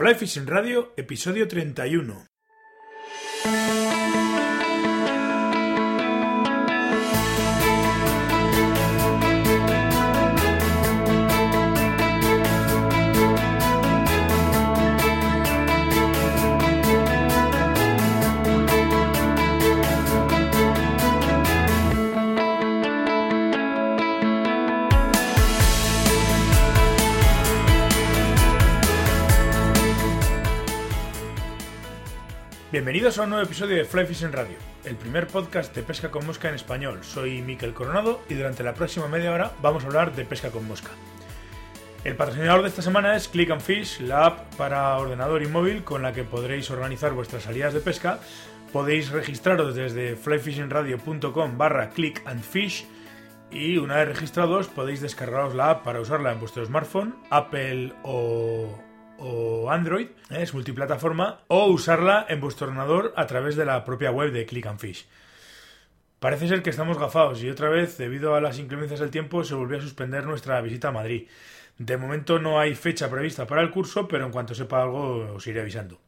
Fly Fishing Radio, episodio 31. Bienvenidos a un nuevo episodio de Fly Fishing Radio, el primer podcast de pesca con mosca en español. Soy Miquel Coronado y durante la próxima media hora vamos a hablar de pesca con mosca. El patrocinador de esta semana es Click and Fish, la app para ordenador y móvil con la que podréis organizar vuestras salidas de pesca. Podéis registraros desde flyfishingradio.com barra click and fish y una vez registrados podéis descargaros la app para usarla en vuestro smartphone, Apple o o Android, ¿eh? es multiplataforma, o usarla en vuestro ordenador a través de la propia web de Click and Fish. Parece ser que estamos gafados y otra vez, debido a las inclemencias del tiempo, se volvió a suspender nuestra visita a Madrid. De momento no hay fecha prevista para el curso, pero en cuanto sepa algo os iré avisando.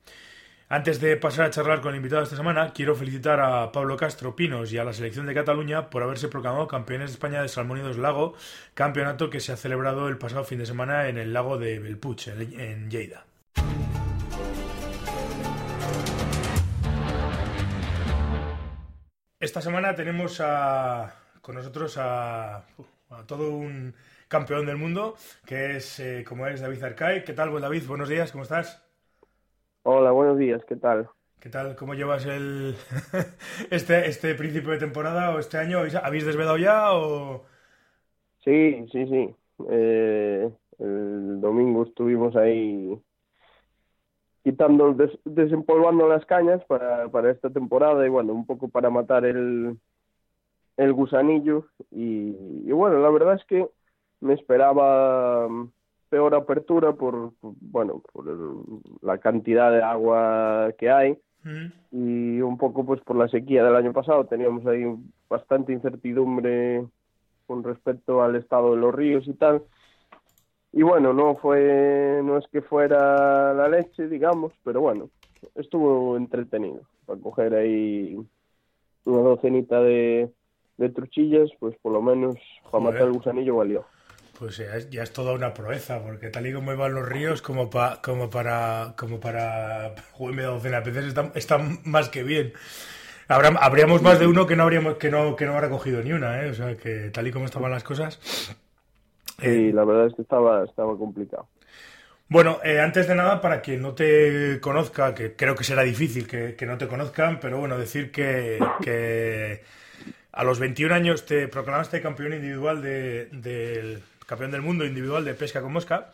Antes de pasar a charlar con el invitado de esta semana, quiero felicitar a Pablo Castro Pinos y a la selección de Cataluña por haberse proclamado campeones de España de Salmónidos Lago, campeonato que se ha celebrado el pasado fin de semana en el lago de Belpuch, en Lleida. Esta semana tenemos con nosotros a, todo un campeón del mundo, que es, eh, como es, David Arcay. ¿Qué tal, David? Buenos días, ¿cómo estás? Hola, buenos días, ¿qué tal? ¿Qué tal? ¿Cómo llevas el este este principio de temporada o este año? ¿Habéis desvelado ya o...? Sí, sí, sí. Eh, el domingo estuvimos ahí quitando, desempolvando las cañas para, para esta temporada y bueno, un poco para matar el, el gusanillo y, y bueno, la verdad es que me esperaba peor apertura por, bueno por la cantidad de agua que hay y un poco pues por la sequía del año pasado. Teníamos ahí bastante incertidumbre con respecto al estado de los ríos y tal. Y bueno no fue no es que fuera la leche digamos pero bueno estuvo entretenido. Para coger ahí una docenita de, de truchillas pues por lo menos para matar el gusanillo valió pues ya es, toda una proeza, porque tal y como iban los ríos, como, como para como para media docena de peces, está, más que bien. Habrá, habríamos más de uno que no habríamos que no que no ha recogido ni una, ¿eh? o sea que tal y como estaban las cosas. Sí, eh, la verdad es que estaba estaba complicado. Bueno, eh, antes de nada, para quien no te conozca, que creo que será difícil que, no te conozcan, pero bueno, decir que, que a los 21 años te proclamaste campeón individual de, del campeón del mundo individual de pesca con mosca.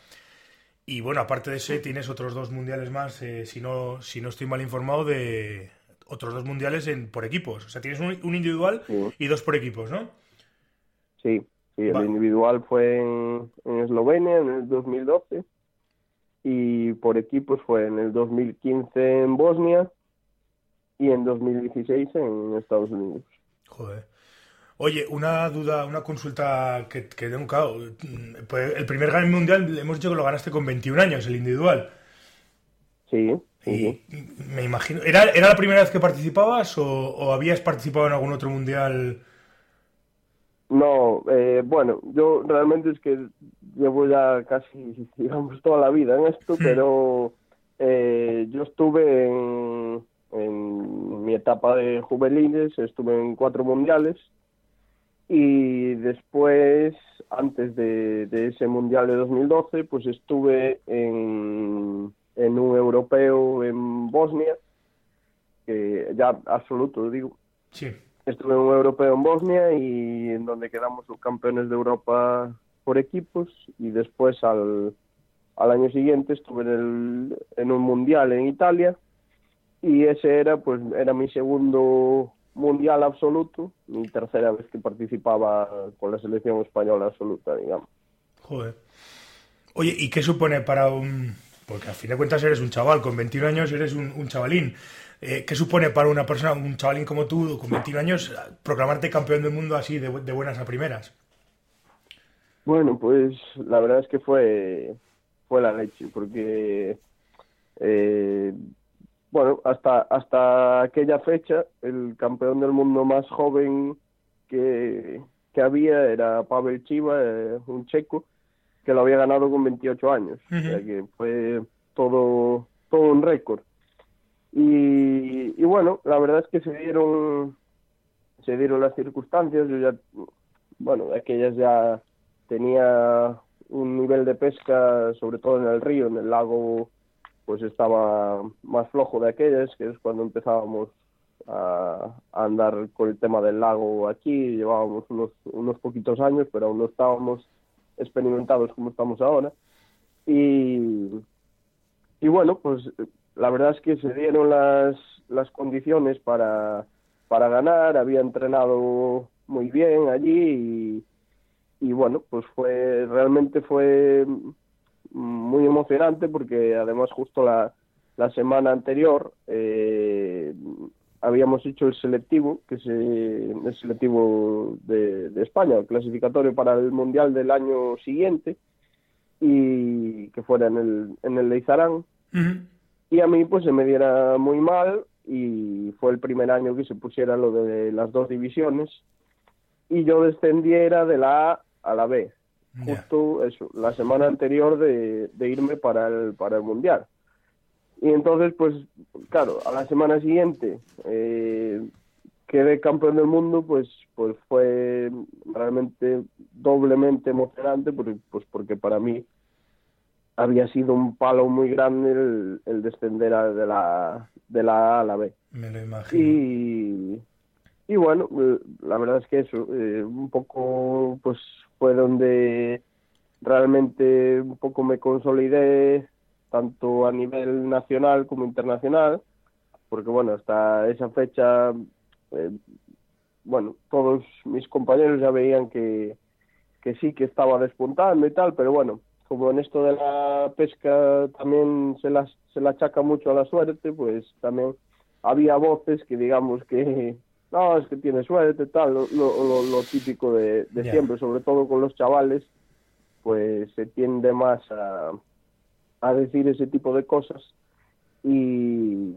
Y bueno, aparte de ese, tienes otros dos mundiales más, eh, si, no, si no estoy mal informado, de otros dos mundiales en, por equipos. O sea, tienes un, individual y dos por equipos, ¿no? Sí, sí el individual fue en, Eslovenia en el 2012 y por equipos fue en el 2015 en Bosnia y en 2016 en Estados Unidos. Joder. Oye, una duda, una consulta que, que tengo, claro, pues el primer Gran Mundial hemos dicho que lo ganaste con 21 años, el individual. Sí. Y me imagino, ¿era, ¿era la primera vez que participabas o, habías participado en algún otro mundial? No, eh, bueno, yo realmente es que llevo ya casi, digamos, toda la vida en esto, hmm. pero eh, yo estuve en, en mi etapa de juveniles, estuve en cuatro mundiales y después, antes de, ese Mundial de 2012, pues estuve en, en un europeo en Bosnia, que ya absoluto, digo. Sí. Estuve en un europeo en Bosnia y en donde quedamos los campeones de Europa por equipos y después al, al año siguiente estuve en, el, en un mundial en Italia y ese era pues era mi segundo mundial absoluto, mi tercera vez que participaba con la selección española absoluta, digamos. Joder. Oye, ¿y qué supone para un... Porque al fin de cuentas eres un chaval, con 21 años eres un, chavalín. Eh, ¿Qué supone para una persona, un chavalín como tú, con 21 años, proclamarte campeón del mundo así de, de buenas a primeras? Bueno, pues la verdad es que fue, fue la leche, porque hasta, hasta aquella fecha, el campeón del mundo más joven que, que había era Pavel Chiva, eh, un checo, que lo había ganado con 28 años. O sea que fue todo, todo un récord. Y, y bueno, la verdad es que se dieron, se dieron las circunstancias. Yo ya, bueno, aquellas ya tenía un nivel de pesca, sobre todo en el río, en el lago, pues estaba más flojo de aquellas, que es cuando empezábamos a, andar con el tema del lago aquí, llevábamos unos, unos poquitos años, pero aún no estábamos experimentados como estamos ahora. Y, y bueno, pues la verdad es que se dieron las, las condiciones para, para ganar, había entrenado muy bien allí y, y bueno, pues fue realmente fue muy emocionante porque además justo la, la semana anterior eh, habíamos hecho el selectivo, que es eh, el selectivo de, de, España, el clasificatorio para el Mundial del año siguiente, y que fuera en el, en el Leizarán. Y a mí pues se me diera muy mal y fue el primer año que se pusiera lo de las dos divisiones y yo descendiera de la A a la B, justo eso, la semana anterior de, de irme para el, para el Mundial. Y entonces, pues, claro, a la semana siguiente eh, quedé campeón del mundo, pues, pues fue realmente doblemente emocionante, porque, pues porque para mí había sido un palo muy grande el, el descender a, de, la, de la A a la B. Me lo imagino. Y, y bueno, la verdad es que eso, eh, un poco, pues fue donde realmente un poco me consolidé tanto a nivel nacional como internacional, porque bueno, hasta esa fecha, eh, bueno, todos mis compañeros ya veían que, que sí, que estaba despuntando y tal, pero bueno, como en esto de la pesca también se, las, se la achaca mucho a la suerte, pues también había voces que digamos que no, es que tiene suerte, tal, lo, lo, lo típico de, de yeah. siempre, sobre todo con los chavales, pues se tiende más a, a decir ese tipo de cosas y,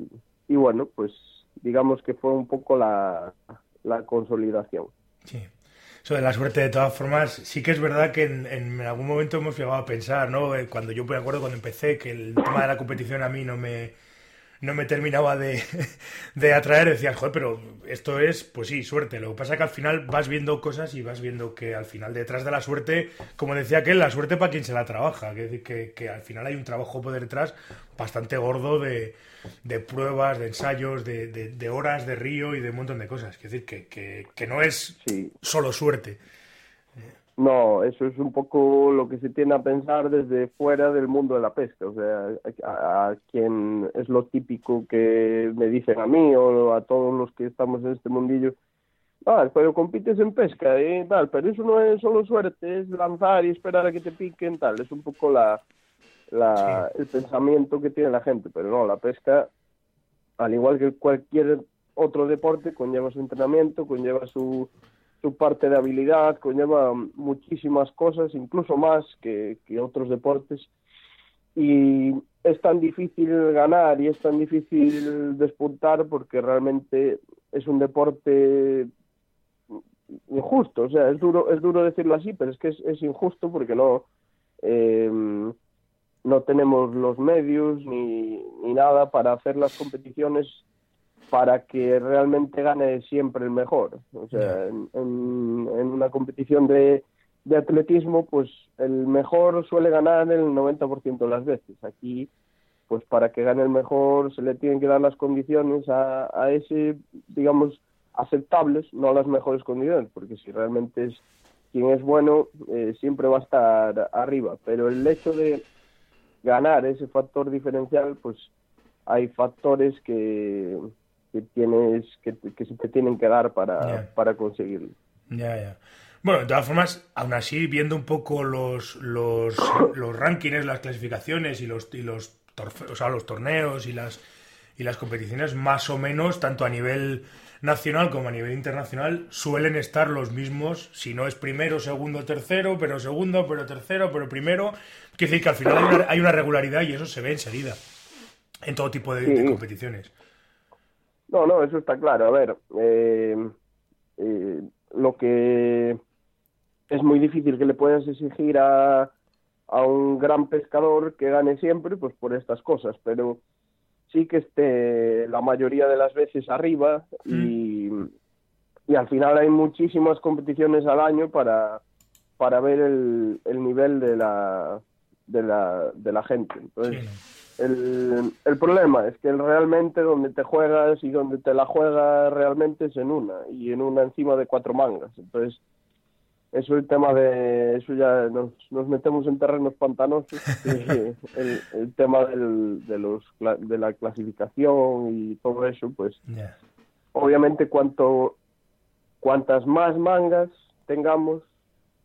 y bueno, pues digamos que fue un poco la, la consolidación. Sí. De la suerte, de todas formas, sí que es verdad que en, en, algún momento hemos llegado a pensar, ¿no? Eh, cuando yo me acuerdo cuando empecé, que el tema de la competición a mí no me, no me terminaba de, de atraer, decía, joder, pero esto es, pues sí, suerte. Lo que pasa es que al final vas viendo cosas y vas viendo que al final detrás de la suerte, como decía aquel, la suerte para quien se la trabaja, que, que, que al final hay un trabajo por detrás bastante gordo de, de pruebas, de ensayos, de, de, de, horas de río y de un montón de cosas. Es decir, que, que, que no es sí. solo suerte. No, eso es un poco lo que se tiene a pensar desde fuera del mundo de la pesca. O sea, a, a, quien es lo típico que me dicen a mí o a todos los que estamos en este mundillo. Ah, pero compites en pesca y ¿eh? tal, pero eso no es solo suerte, es lanzar y esperar a que te piquen, tal. Es un poco la, la sí. el pensamiento que tiene la gente. Pero no, la pesca, al igual que cualquier otro deporte, conlleva su entrenamiento, conlleva su su parte de habilidad, conlleva muchísimas cosas, incluso más que, otros deportes. Y es tan difícil ganar y es tan difícil despuntar porque realmente es un deporte injusto. O sea, es duro, es duro decirlo así, pero es que es, injusto porque no, eh, no tenemos los medios ni, ni nada para hacer las competiciones para que realmente gane siempre el mejor. O sea, en, en, en una competición de, de, atletismo, pues el mejor suele ganar el 90% de las veces. Aquí, pues para que gane el mejor se le tienen que dar las condiciones a, a ese, digamos, aceptables, no las mejores condiciones, porque si realmente es quien es bueno, eh, siempre va a estar arriba. Pero el hecho de ganar ese factor diferencial, pues hay factores que que tienes que, que se te tienen que dar para, yeah. para conseguirlo. Ya, ya. Bueno, de todas formas, aún así, viendo un poco los, los, los rankings, las clasificaciones y los, y los, o sea, los torneos y las, y las competiciones, más o menos, tanto a nivel nacional como a nivel internacional, suelen estar los mismos, si no es primero, segundo, tercero, pero segundo, pero tercero, pero primero. Quiere decir que al final hay una, hay una regularidad y eso se ve enseguida en todo tipo de, sí. de competiciones. No, no, eso está claro. A ver, eh, eh, lo que es muy difícil que le puedas exigir a, a un gran pescador que gane siempre, pues por estas cosas, pero sí que esté la mayoría de las veces arriba y, y al final hay muchísimas competiciones al año para, para ver el, el nivel de la, de la, de la gente. Entonces, el, el problema es que realmente donde te juegas y donde te la juegas realmente es en una, y en una encima de cuatro mangas. Entonces, eso el tema de eso ya nos, nos metemos en terrenos pantanosos el, el, tema del, de los de la clasificación y todo eso pues obviamente cuanto cuantas más mangas tengamos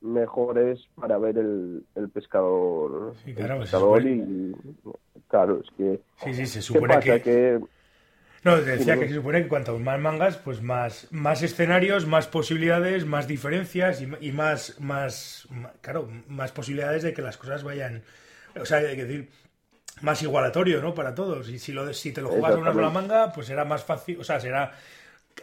mejor es para ver el, el pescador Sí, claro, el pues, pescador y claro es que Sí, sí, se qué supone pasa que... que No, decía que se supone que cuanto más mangas, pues más, más escenarios, más posibilidades, más diferencias y, y más, más, ma- claro, más posibilidades de que las cosas vayan, o sea, hay que decir, más igualatorio, ¿no? Para todos. Y si, lo, si te lo juegas a una sola manga, pues será más fácil, o sea, será,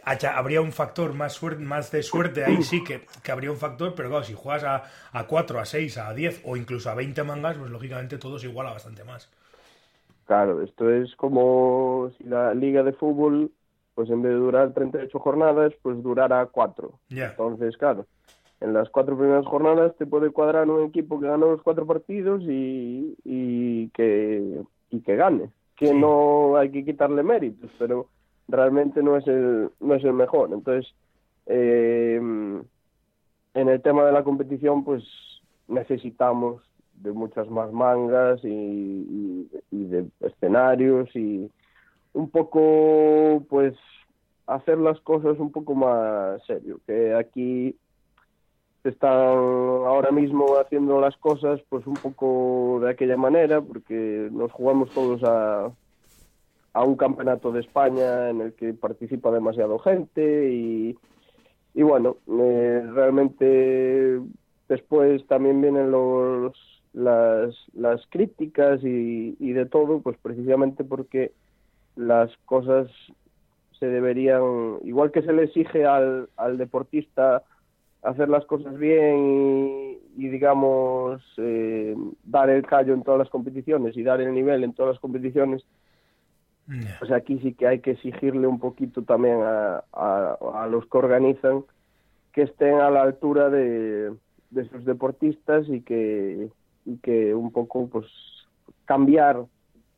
haya- habría un factor más, suerte, más de suerte ahí sí que, que habría un factor, pero claro, si juegas a, a 4, a 6, a 10 o incluso a 20 mangas, pues lógicamente todo se iguala bastante más. Claro, esto es como si la liga de fútbol, pues en vez de durar 38 jornadas, pues durara 4. Ya. Entonces, claro, en las cuatro primeras jornadas te puede cuadrar un equipo que ganó los cuatro partidos y, y, que, y que gane. Que Sí. no hay que quitarle méritos, pero realmente no es el, no es el mejor. Entonces, eh, en el tema de la competición, pues necesitamos de muchas más mangas y, y- de escenarios y un poco, pues, hacer las cosas un poco más serio. Que aquí están ahora mismo haciendo las cosas, pues, un poco de aquella manera, porque nos jugamos todos a, a un campeonato de España en el que participa demasiado gente y, y bueno, eh, realmente después también vienen los las, las críticas y, y de todo, pues precisamente porque las cosas se deberían, igual que se le exige al, al deportista hacer las cosas bien y, digamos, eh, dar el callo en todas las competiciones y dar el nivel en todas las competiciones, Ya. pues aquí sí que hay que exigirle un poquito también a, a, a los que organizan que estén a la altura de, de sus deportistas y que, y que un poco pues cambiar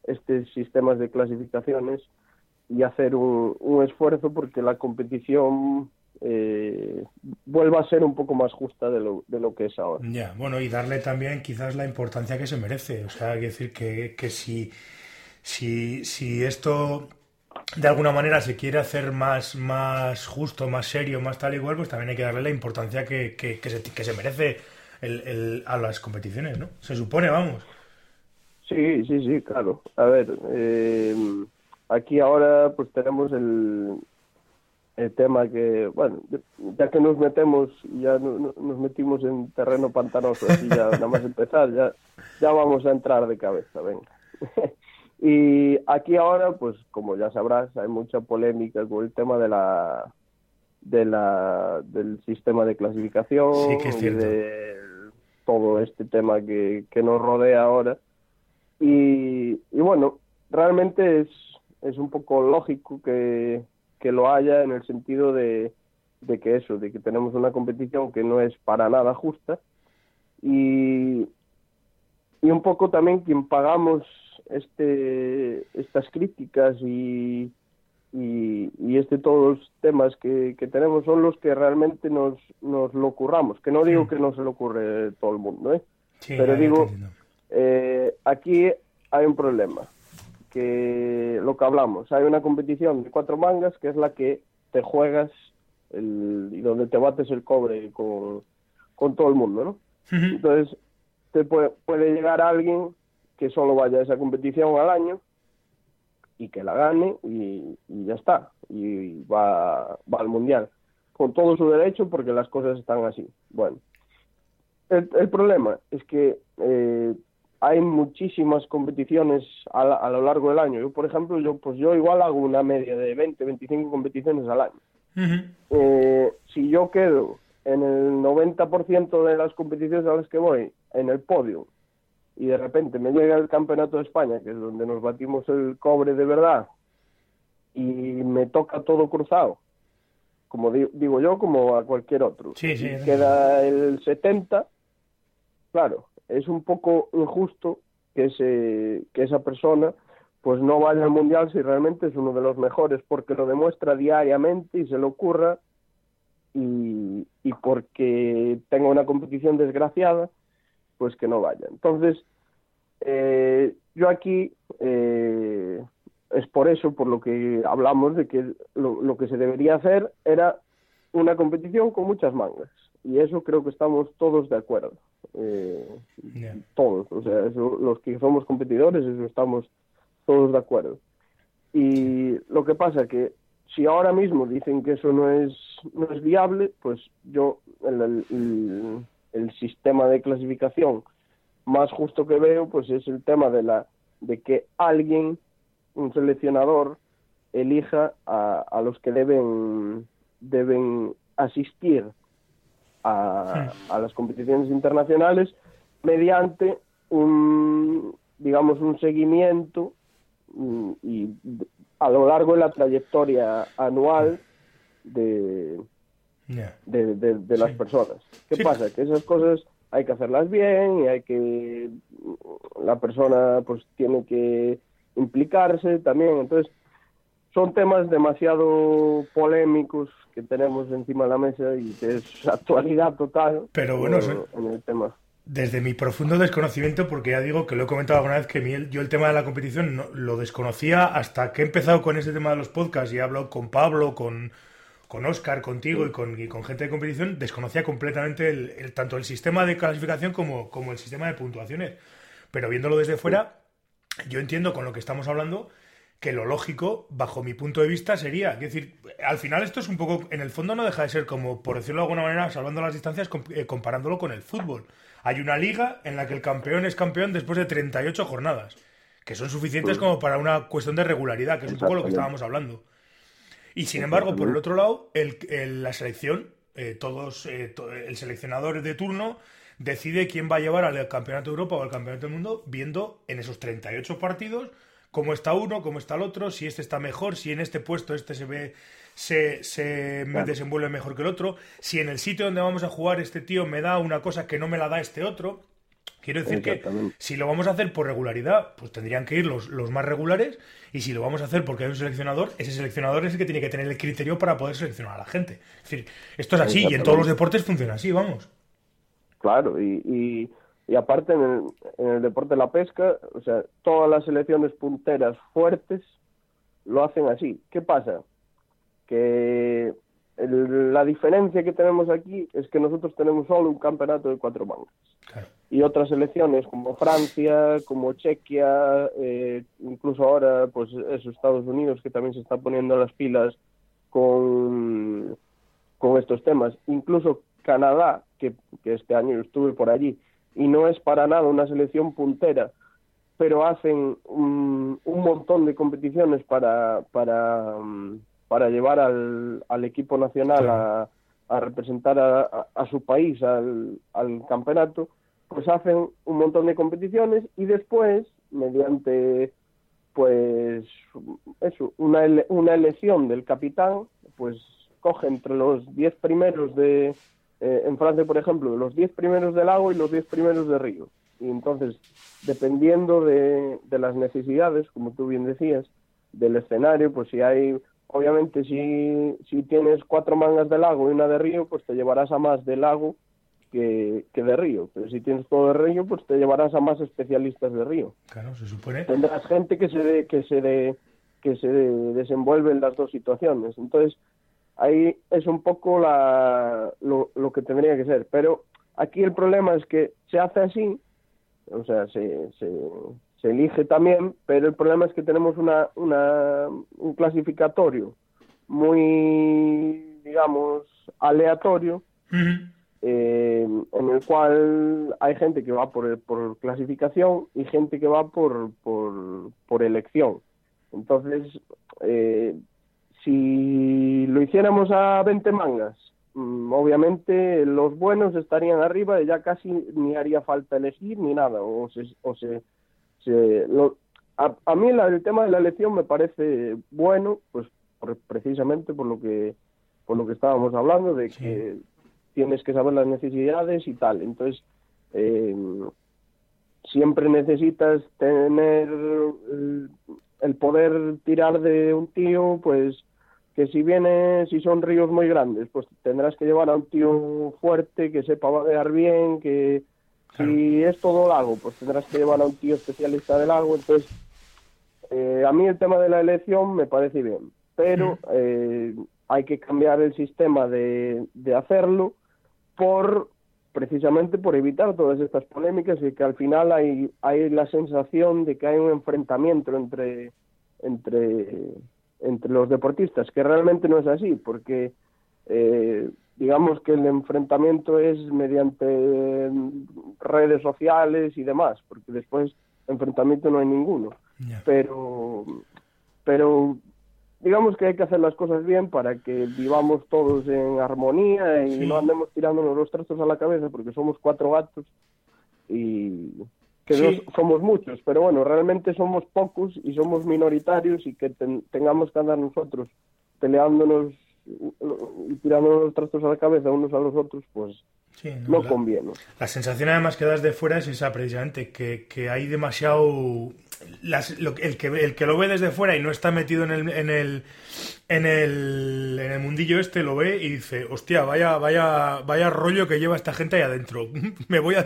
estos sistemas de clasificaciones y hacer un, un esfuerzo porque la competición eh, vuelva a ser un poco más justa de lo, de lo que es ahora. Ya, bueno, y darle también quizás la importancia que se merece. O sea, hay que decir que, que si, si, si esto de alguna manera se quiere hacer más, más justo, más serio, más tal y cual, pues también hay que darle la importancia que, que, que se, que se merece el, el- a las competiciones, ¿no? Se supone, vamos. Sí, sí, sí, claro. A ver, eh, aquí ahora pues tenemos el, el tema que, bueno, ya que nos metemos, ya no- nos metimos en terreno pantanoso, así ya nada más empezar, ya, ya vamos a entrar de cabeza, venga. Y aquí ahora, pues como ya sabrás, hay mucha polémica con el tema de la de la del sistema de clasificación Sí, que es y de todo este tema que, que nos rodea ahora. Y, y bueno, realmente es, es un poco lógico que, que lo haya en el sentido de, de que eso, de que tenemos una competición que no es para nada justa. Y, y un poco también quien pagamos este estas críticas y, y, y este todos los temas que, que tenemos son los que realmente nos, nos lo curramos, que no digo Sí. que no se lo ocurre todo el mundo, ¿eh? Sí, Pero digo-. Eh, aquí hay un problema, que lo que hablamos, hay una competición de cuatro mangas que es la que te juegas el, y donde te bates el cobre con, con todo el mundo, ¿no? Entonces, puede, puede llegar alguien que solo vaya a esa competición al año y que la gane y, y ya está, y va, va al mundial, con todo su derecho porque las cosas están así. Bueno, el, el problema es que eh, hay muchísimas competiciones a, lo largo del año. Yo, por ejemplo, yo pues yo igual hago una media de 20, 25 competiciones al año. Eh, si yo quedo en el 90% de las competiciones a las que voy en el podio. Y de repente me llega el Campeonato de España, que es donde nos batimos el cobre de verdad, y me toca todo cruzado, como digo yo, como a cualquier otro. Sí, sí, queda el 70, claro, es un poco injusto que, ese, que esa persona pues no vaya al mundial si realmente es uno de los mejores, porque lo demuestra diariamente y se le ocurra y, y porque tenga una competición desgraciada, pues que no vaya. Entonces, eh, yo aquí eh, es por eso, por lo que hablamos de que lo, lo que se debería hacer era una competición con muchas mangas y eso creo que estamos todos de acuerdo. Eh, todos, o sea, los que somos competidores, eso estamos todos de acuerdo. Y lo que pasa que si ahora mismo dicen que eso no es, no es viable, pues yo el, el, sistema de clasificación más justo que veo pues es el tema de la de que alguien un seleccionador elija a, a los que deben deben asistir a, las competiciones internacionales mediante un, digamos, un seguimiento mm, y, a lo largo de la trayectoria anual de, de, las personas. ¿Qué pasa? Que esas cosas hay que hacerlas bien y hay que la persona pues tiene que implicarse también entonces son temas demasiado polémicos que tenemos encima de la mesa y que es actualidad total Pero bueno, en, el tema. Desde mi profundo desconocimiento, porque ya digo que lo he comentado alguna vez que yo el tema de la competición no, lo desconocía hasta que he empezado con ese tema de los podcasts y he hablado con Pablo, con, con Oscar, contigo y, con, con gente de competición, desconocía completamente el, tanto el sistema de clasificación como, como el sistema de puntuaciones. Pero viéndolo desde fuera, yo entiendo con lo que estamos hablando que lo lógico, bajo mi punto de vista, sería, es decir, al final esto es un poco, en el fondo no deja de ser como, por decirlo de alguna manera, salvando las distancias, eh, comparándolo con el fútbol. Hay una liga en la que el campeón es campeón después de 38 jornadas, que son suficientes como para una cuestión de regularidad, que es un poco lo que estábamos hablando. Y sin embargo, por el otro lado, el, la selección, eh, todos, eh, el seleccionador de turno decide quién va a llevar al Campeonato de Europa o al Campeonato del Mundo, viendo en esos 38 partidos cómo está uno, cómo está el otro, si este está mejor, si en este puesto este se ve se, se desenvuelve mejor que el otro, si en el sitio donde vamos a jugar este tío me da una cosa que no me la da este otro. Quiero decir que si lo vamos a hacer por regularidad, pues tendrían que ir los, los, más regulares. Y si lo vamos a hacer porque hay un seleccionador, ese seleccionador es el que tiene que tener el criterio para poder seleccionar a la gente. Es decir, esto es así y en todos los deportes funciona así, vamos. Claro, y y aparte en el, en el deporte de la pesca, o sea, todas las selecciones punteras fuertes lo hacen así. ¿Qué pasa? Que la diferencia que tenemos aquí es que nosotros tenemos solo un campeonato de cuatro mangas. Y otras selecciones como Francia, como Chequia, eh, incluso ahora pues eso, Estados Unidos que también se está poniendo las pilas con, con estos temas. Incluso Canadá, que, que este año estuve por allí, y no es para nada una selección puntera, pero hacen un, montón de competiciones para, para, para llevar al, al equipo nacional a, a, representar a, a, su país al, al campeonato, pues hacen un montón de competiciones y después, mediante pues eso, una, una elección del capitán, pues coge entre los diez primeros de, eh, en Francia, por ejemplo, los 10 primeros del lago y los 10 primeros de río. Y entonces, dependiendo de, las necesidades, como tú bien decías, del escenario, pues si hay, obviamente, si, si tienes cuatro mangas de lago y una de río, pues te llevarás a más de lago que, que, de río. Pero si tienes todo de río, pues te llevarás a más especialistas de río. Claro, se supone. Tendrás gente que se de, que se de, que se desenvuelve en las dos situaciones. Entonces, ahí es un poco la, lo, lo, que tendría que ser. Pero aquí el problema es que se hace así, o sea, se, se, se elige también, pero el problema es que tenemos una, una, un clasificatorio muy, digamos, aleatorio, eh, en el cual hay gente que va por, por clasificación y gente que va por, por, por elección. Entonces, eh, si lo hiciéramos a 20 mangas, mm, obviamente los buenos estarían arriba y ya casi ni haría falta elegir ni nada. O se, o se, a, mí el tema de la elección me parece bueno, pues precisamente por lo que por lo que estábamos hablando de que tienes que saber las necesidades y tal. Entonces, eh, siempre necesitas tener el, poder tirar de un tío, pues que si viene, si son ríos muy grandes, pues tendrás que llevar a un tío fuerte, que sepa vadear bien, que si es todo lago, pues tendrás que llevar a un tío especialista del lago. Entonces, eh, a mí el tema de la elección me parece bien, pero eh, hay que cambiar el sistema de, de hacerlo por precisamente por evitar todas estas polémicas y que al final hay, hay la sensación de que hay un enfrentamiento entre, entre, entre los deportistas, que realmente no es así, porque eh, digamos que el enfrentamiento es mediante redes sociales y demás, porque después enfrentamiento no hay ninguno. Pero, pero digamos que hay que hacer las cosas bien para que vivamos todos en armonía y no andemos tirándonos los trastos a la cabeza porque somos cuatro gatos y que somos muchos, pero bueno, realmente somos pocos y somos minoritarios y que tengamos que andar nosotros peleándonos y tirándonos los trastos a la cabeza unos a los otros, pues no, conviene. La sensación además que das de fuera es esa precisamente, que, que hay demasiado el, que, el que lo ve desde fuera y no está metido en el, en el, en el, en el mundillo este, lo ve y dice, hostia, vaya, vaya, vaya rollo que lleva esta gente ahí adentro. Me voy a...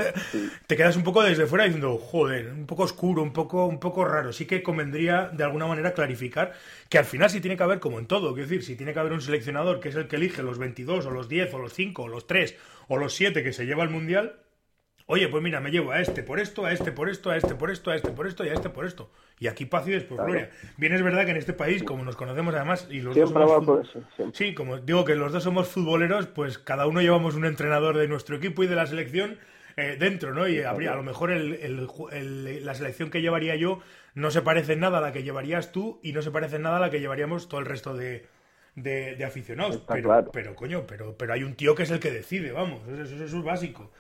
Te quedas un poco desde fuera diciendo, joder, un poco oscuro, un poco, un poco raro. Sí que convendría de alguna manera clarificar que al final sí tiene que haber como en todo, quiero decir, si tiene que haber un seleccionador que es el que elige los 22 o los 10 o los 5 o los 3 o los 7 que se lleva al mundial, Oye, pues mira, me llevo a este por esto, a este por esto, a este por esto, a este por esto y a este por esto. Y aquí paz y después gloria. Bien es verdad que en este país, como nos conocemos además, y los dos somos Sí, como digo que los dos somos futboleros, pues cada uno llevamos un entrenador de nuestro equipo y de la selección eh, dentro, ¿no? Y habría, a lo mejor la selección que llevaría yo no se parece en nada a la que llevarías tú y no se parece en nada a la que llevaríamos todo el resto de, aficionados. pero, pero, coño, pero, pero hay un tío que es el que decide, vamos, eso es básico.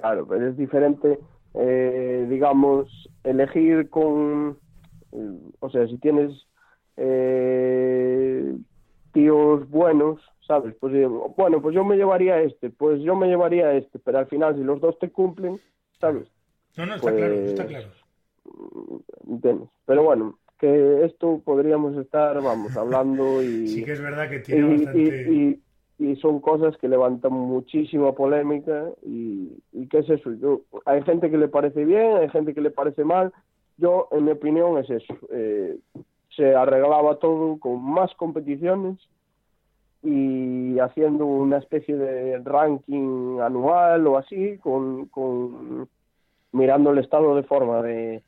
Claro, pero es diferente, eh, digamos, elegir con, o sea, si tienes eh, tíos buenos, ¿sabes? Pues eh, bueno, pues yo me llevaría este, pues yo me llevaría este, pero al final si los dos te cumplen, ¿sabes? No, no, está claro, está pues, claro. ¿Entiendes? Pero bueno, que esto podríamos estar, vamos, hablando y... Sí que es verdad que tiene bastante y son cosas que levantan muchísima polémica y, y qué es eso. Yo hay gente que le parece bien hay gente que le parece mal. Yo en mi opinión es eso. Eh, se arreglaba todo con más competiciones y haciendo una especie de ranking anual o así con, con mirando el estado de forma de,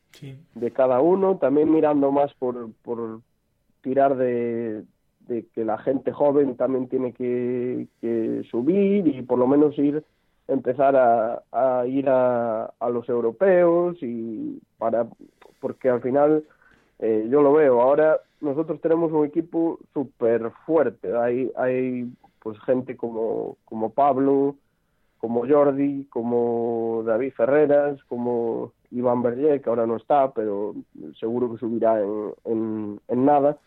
de cada uno también mirando más por, por tirar de, de que la gente joven también tiene que, subir y por lo menos ir empezar a, ir a, los europeos y para porque al final eh, yo lo veo. Ahora nosotros tenemos un equipo súper fuerte hay hay pues gente como como Pablo como Jordi como David Ferreras como Iván Berger que ahora no está pero seguro que subirá en nada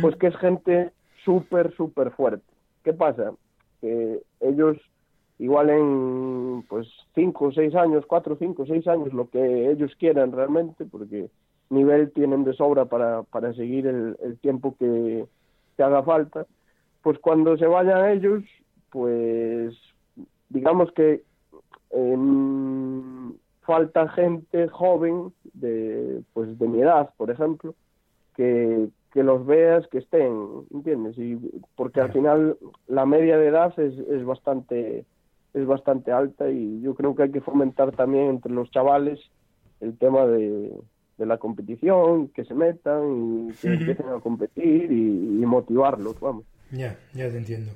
pues que es gente súper, súper fuerte. ¿Qué pasa? Que ellos, igual en pues cinco o seis años, cuatro, cinco, seis años, lo que ellos quieran realmente, porque nivel tienen de sobra para, para seguir el, tiempo que, que haga falta, pues cuando se vayan ellos, pues digamos que falta gente joven de pues de mi edad, por ejemplo, que, que los veas que estén, ¿entiendes? Y porque al final la media de edad es, es bastante es bastante alta y yo creo que hay que fomentar también entre los chavales el tema de, de la competición, que se metan y que empiecen a competir y, motivarlos, vamos. Ya, ya te entiendo.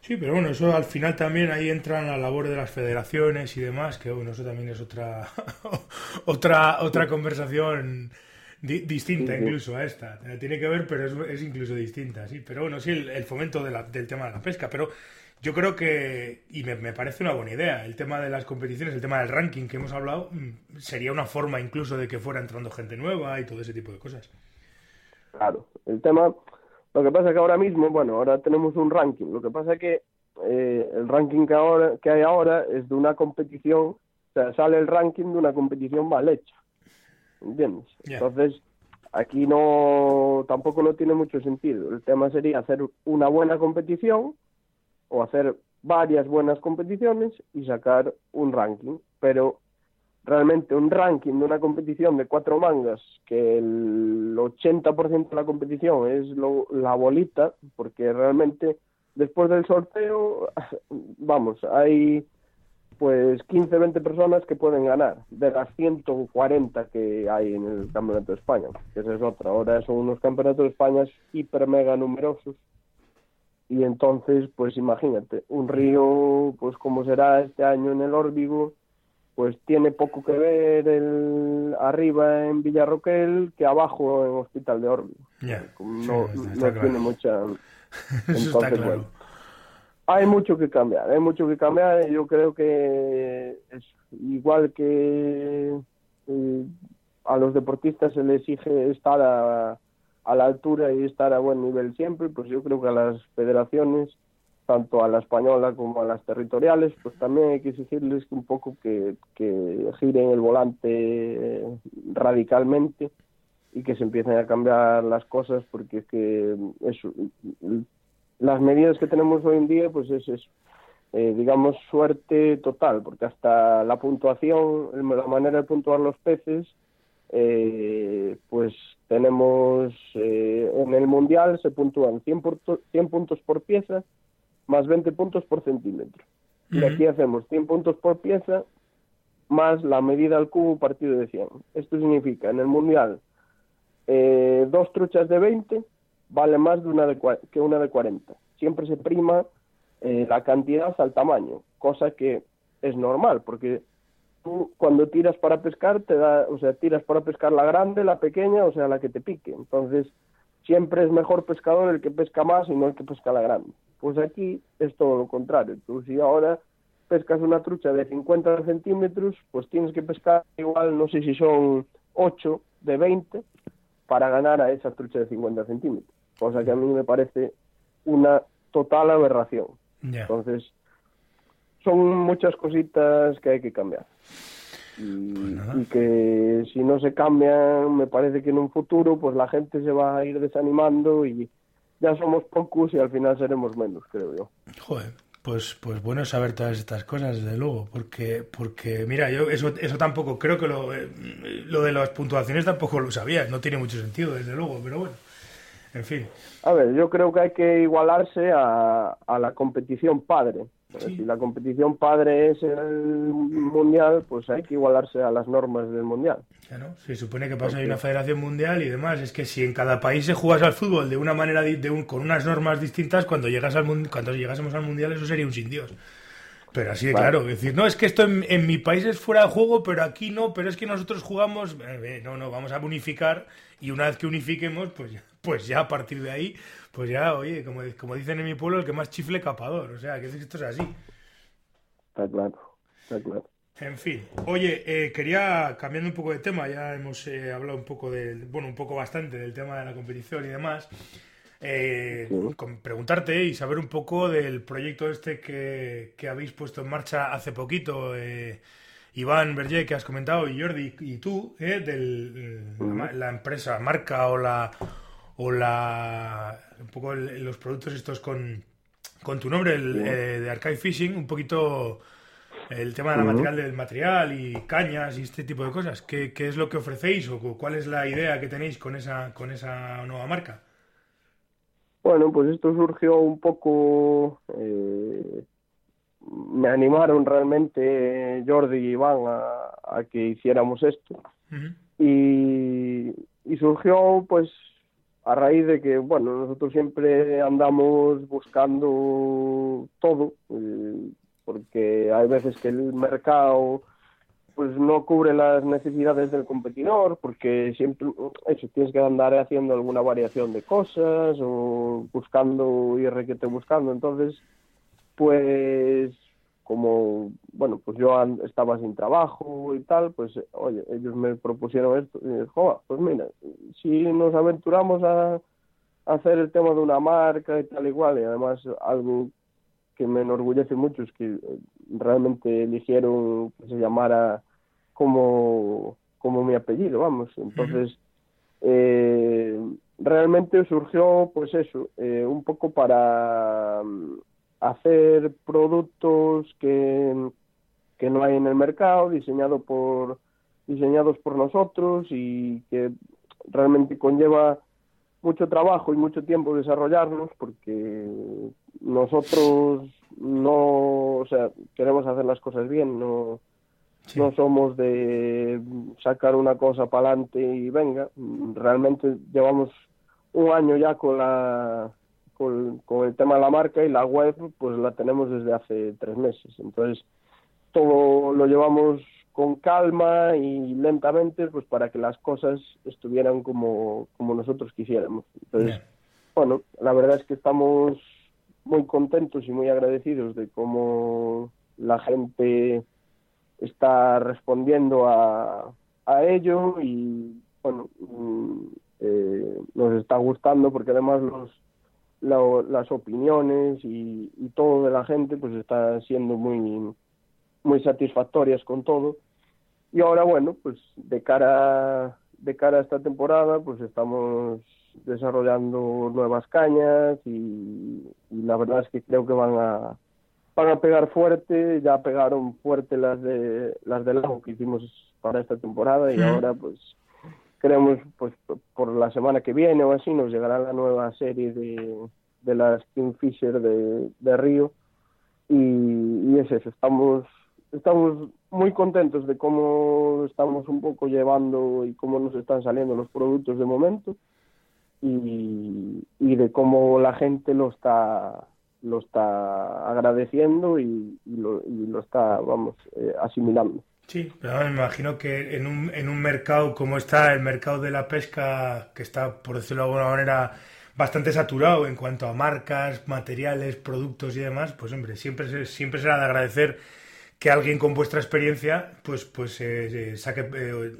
Sí, pero bueno, eso al final también ahí entran la labor de las federaciones y demás, que bueno, eso también es otra otra otra conversación distinta incluso a esta. Tiene que ver, pero es, es incluso distinta, sí. Pero bueno, sí, el, fomento del tema de la pesca. Pero yo creo que, y me, me, parece una buena idea, el tema de las competiciones, el tema del ranking que hemos hablado, mm, sería una forma incluso de que fuera entrando gente nueva y todo ese tipo de cosas. Claro, el tema, lo que pasa es que ahora mismo, bueno, ahora tenemos un ranking, lo que pasa es que eh, el ranking que, ahora, que hay ahora es de una competición, o sea, sale el ranking de una competición mal hecha. ¿Entiendes? Entonces, aquí no, tampoco no tiene mucho sentido. El tema sería hacer una buena competición o hacer varias buenas competiciones y sacar un ranking, pero realmente un ranking de una competición de cuatro mangas, que el 80% de la competición es la bolita, porque realmente después del sorteo, vamos, hay pues 15, 20 personas que pueden ganar de las 140 que hay en el Campeonato de España, que esa es otra. Ahora son unos campeonatos de España hiper mega numerosos. Y entonces, pues imagínate, un río, pues como será este año en el Órbigo, pues tiene poco que ver el arriba en Villarroquel que abajo en Hospital de Órbigo. no, no tiene mucha... Entonces, bueno hay mucho que cambiar, hay mucho que cambiar. Yo creo que es igual que eh, a los deportistas se les exige estar a, la altura y estar a buen nivel siempre, pues yo creo que a las federaciones, tanto a la española como a las territoriales, pues también hay que exigirles un poco que, que giren el volante radicalmente y que se empiecen a cambiar las cosas porque es que eso, las medidas que tenemos hoy en día, pues es, es eh, digamos, suerte total, porque hasta la puntuación, la manera de puntuar los peces, eh, pues tenemos eh, en el mundial se puntúan 100, 100 puntos por pieza más 20 puntos por centímetro. Y aquí hacemos 100 puntos por pieza más la medida al cubo partido de 100. Esto significa en el mundial dos truchas de 20 vale más de una de, que una de 40. Siempre se prima eh, la cantidad al tamaño, cosa que es normal, porque tú cuando tiras para pescar, te da, o sea, tiras para pescar la grande, la pequeña, o sea, la que te pique. Entonces, siempre es mejor pescador el que pesca más y no el que pesca la grande. Pues aquí es todo lo contrario. Tú si ahora pescas una trucha de 50 centímetros, pues tienes que pescar igual, no sé si son 8 de 20, para ganar a esa trucha de 50 centímetros cosa que a mí me parece una total aberración. Entonces, son muchas cositas que hay que cambiar. Y, pues y, que si no se cambian, me parece que en un futuro pues la gente se va a ir desanimando y ya somos pocos y al final seremos menos, creo yo. Joder, pues, pues bueno saber todas estas cosas, desde luego, porque, porque mira, yo eso, eso tampoco, creo que lo, eh, lo de las puntuaciones tampoco lo sabía, no tiene mucho sentido, desde luego, pero bueno. En fin. A ver, yo creo que hay que igualarse a, a la competición padre. Si la competición padre es el mundial, pues hay que igualarse a las normas del mundial. Claro, se supone que pasa hay una federación mundial y demás. Es que si en cada país se jugas al fútbol de una manera, de un, con unas normas distintas, cuando llegas al cuando llegásemos al mundial eso sería un sin Dios. Pero así de claro, decir, no, es que esto en, mi país es fuera de juego, pero aquí no, pero es que nosotros jugamos, eh, eh, no, no, vamos a unificar y una vez que unifiquemos, pues ya, pues ya a partir de ahí, pues ya, oye, como, como dicen en mi pueblo, el que más chifle capador, o sea, que esto es así. Está claro, está claro. En fin, oye, eh, quería, cambiando un poco de tema, ya hemos hablado un poco del, bueno, un poco bastante del tema de la competición y demás, eh, preguntarte y saber un poco del proyecto este que, habéis puesto en marcha hace poquito, eh, Iván Berger, que has comentado, y Jordi, y tú, eh, de la, empresa, marca o la o la un poco los productos estos con, con tu nombre, el, eh, de Archive Fishing, un poquito el tema de la material del material y cañas y este tipo de cosas. ¿Qué, ¿Qué, es lo que ofrecéis o cuál es la idea que tenéis con esa, con esa nueva marca? Bueno, pues esto surgió un poco, eh, me animaron realmente Jordi y Iván a, que hiciéramos esto. y, surgió pues a raíz de que, bueno, nosotros siempre andamos buscando todo, eh, porque hay veces que el mercado pues no cubre las necesidades del competidor, porque siempre eso tienes que andar haciendo alguna variación de cosas o buscando y requete buscando. Entonces, pues como, bueno, pues yo estaba sin trabajo y tal, pues, oye, ellos me propusieron esto, y dije, pues mira, si nos aventuramos a, hacer el tema de una marca y tal igual, y además algo que me enorgullece mucho es que realmente eligieron que se llamara como, como mi apellido, vamos, entonces... Eh, realmente surgió pues eso eh, un poco para hacer productos que, que no hay en el mercado, diseñado por, diseñados por nosotros y que realmente conlleva mucho trabajo y mucho tiempo desarrollarlos porque nosotros no, o sea, queremos hacer las cosas bien, no, no somos de sacar una cosa para adelante y venga, realmente llevamos un año ya con la con, el tema de la marca y la web pues la tenemos desde hace tres meses. Entonces todo lo llevamos con calma y lentamente pues para que las cosas estuvieran como, como nosotros quisiéramos. Entonces, bueno, la verdad es que estamos muy contentos y muy agradecidos de cómo la gente está respondiendo a, a ello y bueno, mm, eh, nos está gustando porque además los las opiniones y, todo de la gente pues está siendo muy muy satisfactorias con todo. Y ahora bueno pues de cara de cara a esta temporada pues estamos desarrollando nuevas cañas y, la verdad es que creo que van a van a pegar fuerte. Ya pegaron fuerte las de las del lago que hicimos para esta temporada y ahora pues creemos pues por la semana que viene o así nos llegará la nueva serie de, de las Kingfisher de, de Río y, es eso, estamos, estamos muy contentos de cómo estamos un poco llevando y cómo nos están saliendo los productos de momento y, y de cómo la gente lo está lo está agradeciendo y, lo, y lo está, vamos, eh, asimilando. Sí, pero me imagino que en un, en un mercado como está el mercado de la pesca, que está, por decirlo de alguna manera, bastante saturado en cuanto a marcas, materiales, productos y demás, pues hombre, siempre, siempre será de agradecer que alguien con vuestra experiencia pues, pues eh, saque, eh,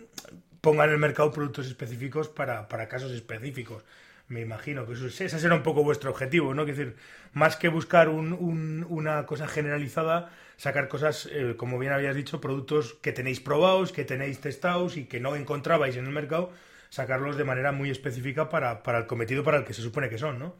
ponga en el mercado productos específicos para, para casos específicos. Me imagino que eso, ese será un poco vuestro objetivo, ¿no? Es decir, más que buscar un, una cosa generalizada, sacar cosas, eh, como bien habías dicho, productos que tenéis probados, que tenéis testados y que no encontrabais en el mercado, sacarlos de manera muy específica para, para el cometido para el que se supone que son, ¿no?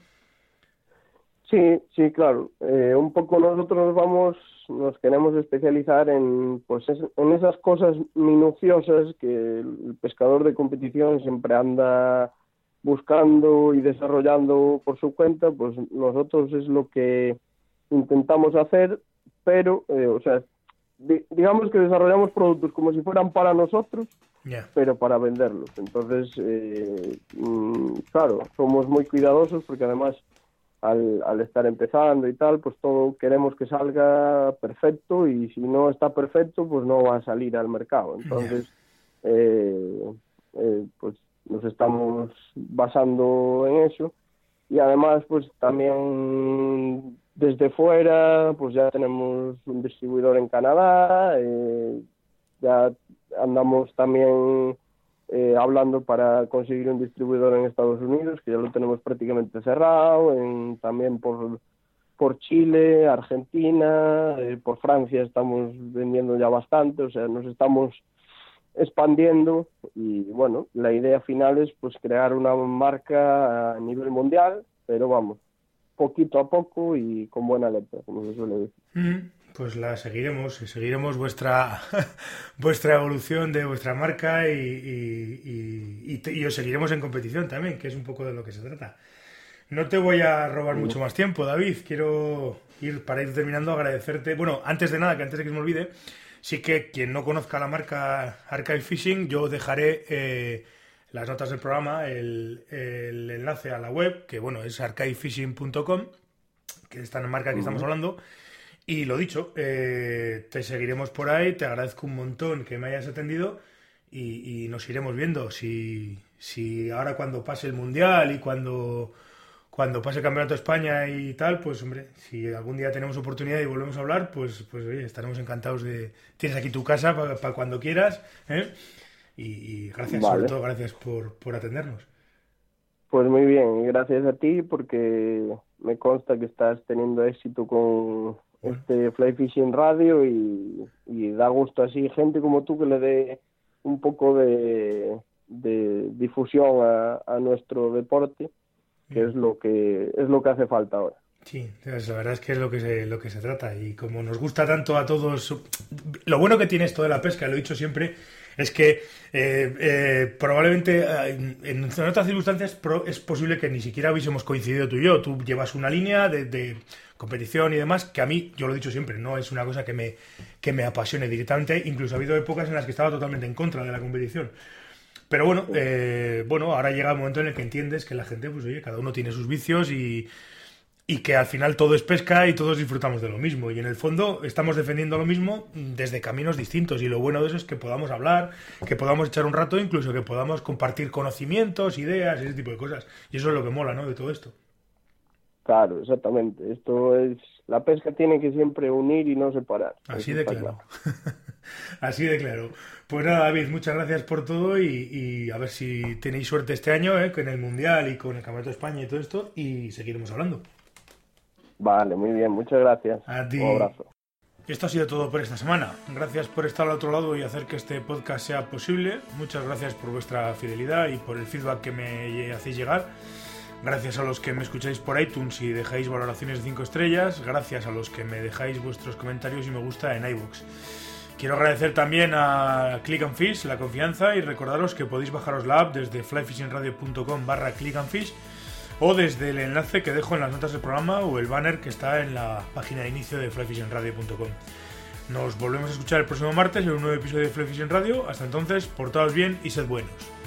Sí, sí, claro. Eh, un poco nosotros vamos, nos queremos especializar en, pues, en esas cosas minuciosas que el pescador de competición siempre anda buscando y desarrollando por su cuenta, pues nosotros es lo que intentamos hacer, pero, eh, o sea, digamos que desarrollamos productos como si fueran para nosotros, pero para venderlos. Entonces, eh, mm, claro, somos muy cuidadosos porque además al, al estar empezando y tal, pues todo queremos que salga perfecto y si no está perfecto, pues no va a salir al mercado. Entonces, eh, eh, pues nos estamos basando en eso y además pues también desde fuera pues ya tenemos un distribuidor en Canadá eh, ya andamos también eh, hablando para conseguir un distribuidor en Estados Unidos que ya lo tenemos prácticamente cerrado en, también por por Chile Argentina eh, por Francia estamos vendiendo ya bastante o sea nos estamos expandiendo y bueno, la idea final es pues crear una marca a nivel mundial, pero vamos, poquito a poco y con buena letra, como se suele decir. pues la seguiremos, seguiremos vuestra vuestra evolución de vuestra marca y, y, y, os seguiremos en competición también, que es un poco de lo que se trata. No te voy a robar mucho más tiempo, David. Quiero ir para ir terminando, agradecerte. Bueno, antes de nada, que antes de que se me olvide, Sí que quien no conozca la marca Archive Fishing, yo dejaré eh, las notas del programa el, enlace a la web, que bueno, es arcadefishing.com, que está en la marca que estamos hablando. Y lo dicho, eh, te seguiremos por ahí, te agradezco un montón que me hayas atendido y, nos iremos viendo. Si, si ahora cuando pase el Mundial y cuando, cuando pase el Campeonato de España y tal, pues hombre, si algún día tenemos oportunidad y volvemos a hablar, pues, pues oye, estaremos encantados de... Tienes aquí tu casa para cuando quieras. ¿eh? Y, gracias, sobre todo, gracias por, por atendernos. Pues muy bien, gracias a ti porque me consta que estás teniendo éxito con este Fly Fishing Radio y, da gusto así gente como tú que le dé un poco de, difusión a, a, nuestro deporte, que es lo que es lo que hace falta ahora. Sí, la verdad es que es lo que, se, lo que se trata. Y como nos gusta tanto a todos, lo bueno que tiene esto de la pesca, lo he dicho siempre, es que eh, eh, probablemente eh, en, otras circunstancias es posible que ni siquiera hubiésemos coincidido tú y yo. Tú llevas una línea de, competición y demás que a mí, yo lo he dicho siempre, no es una cosa que me, que me apasione directamente. Incluso ha habido épocas en las que estaba totalmente en contra de la competición. Pero bueno, bueno, ahora llega el momento en el que entiendes que la gente, pues oye, cada uno tiene sus vicios y y que al final todo es pesca y todos disfrutamos de lo mismo. Y en el fondo estamos defendiendo lo mismo desde caminos distintos. Y lo bueno de eso es que podamos hablar, que podamos echar un rato, incluso que podamos compartir conocimientos, ideas, ese tipo de cosas. Y eso es lo que mola, ¿no? De todo esto. Claro, exactamente. Esto es. La pesca tiene que siempre unir y no separar. Así de claro. Así de claro. Pues nada, David, muchas gracias por todo y, a ver si tenéis suerte este año ¿eh? con el Mundial y con el Campeonato de España y todo esto y seguiremos hablando. Vale, muy bien, muchas gracias. A ti. Un abrazo. Esto ha sido todo por esta semana. Gracias por estar al otro lado y hacer que este podcast sea posible. Muchas gracias por vuestra fidelidad y por el feedback que me hacéis llegar. Gracias a los que me escucháis por iTunes y dejáis valoraciones de 5 estrellas. Gracias a los que me dejáis vuestros comentarios y me gusta en iBooks. Quiero agradecer también a Click and Fish la confianza y recordaros que podéis bajaros la app desde flyfishingradio.com barra click and fish o desde el enlace que dejo en las notas del programa o el banner que está en la página de inicio de flyfishingradio.com. Nos volvemos a escuchar el próximo martes en un nuevo episodio de Fly Radio. Hasta entonces, portaos bien y sed buenos.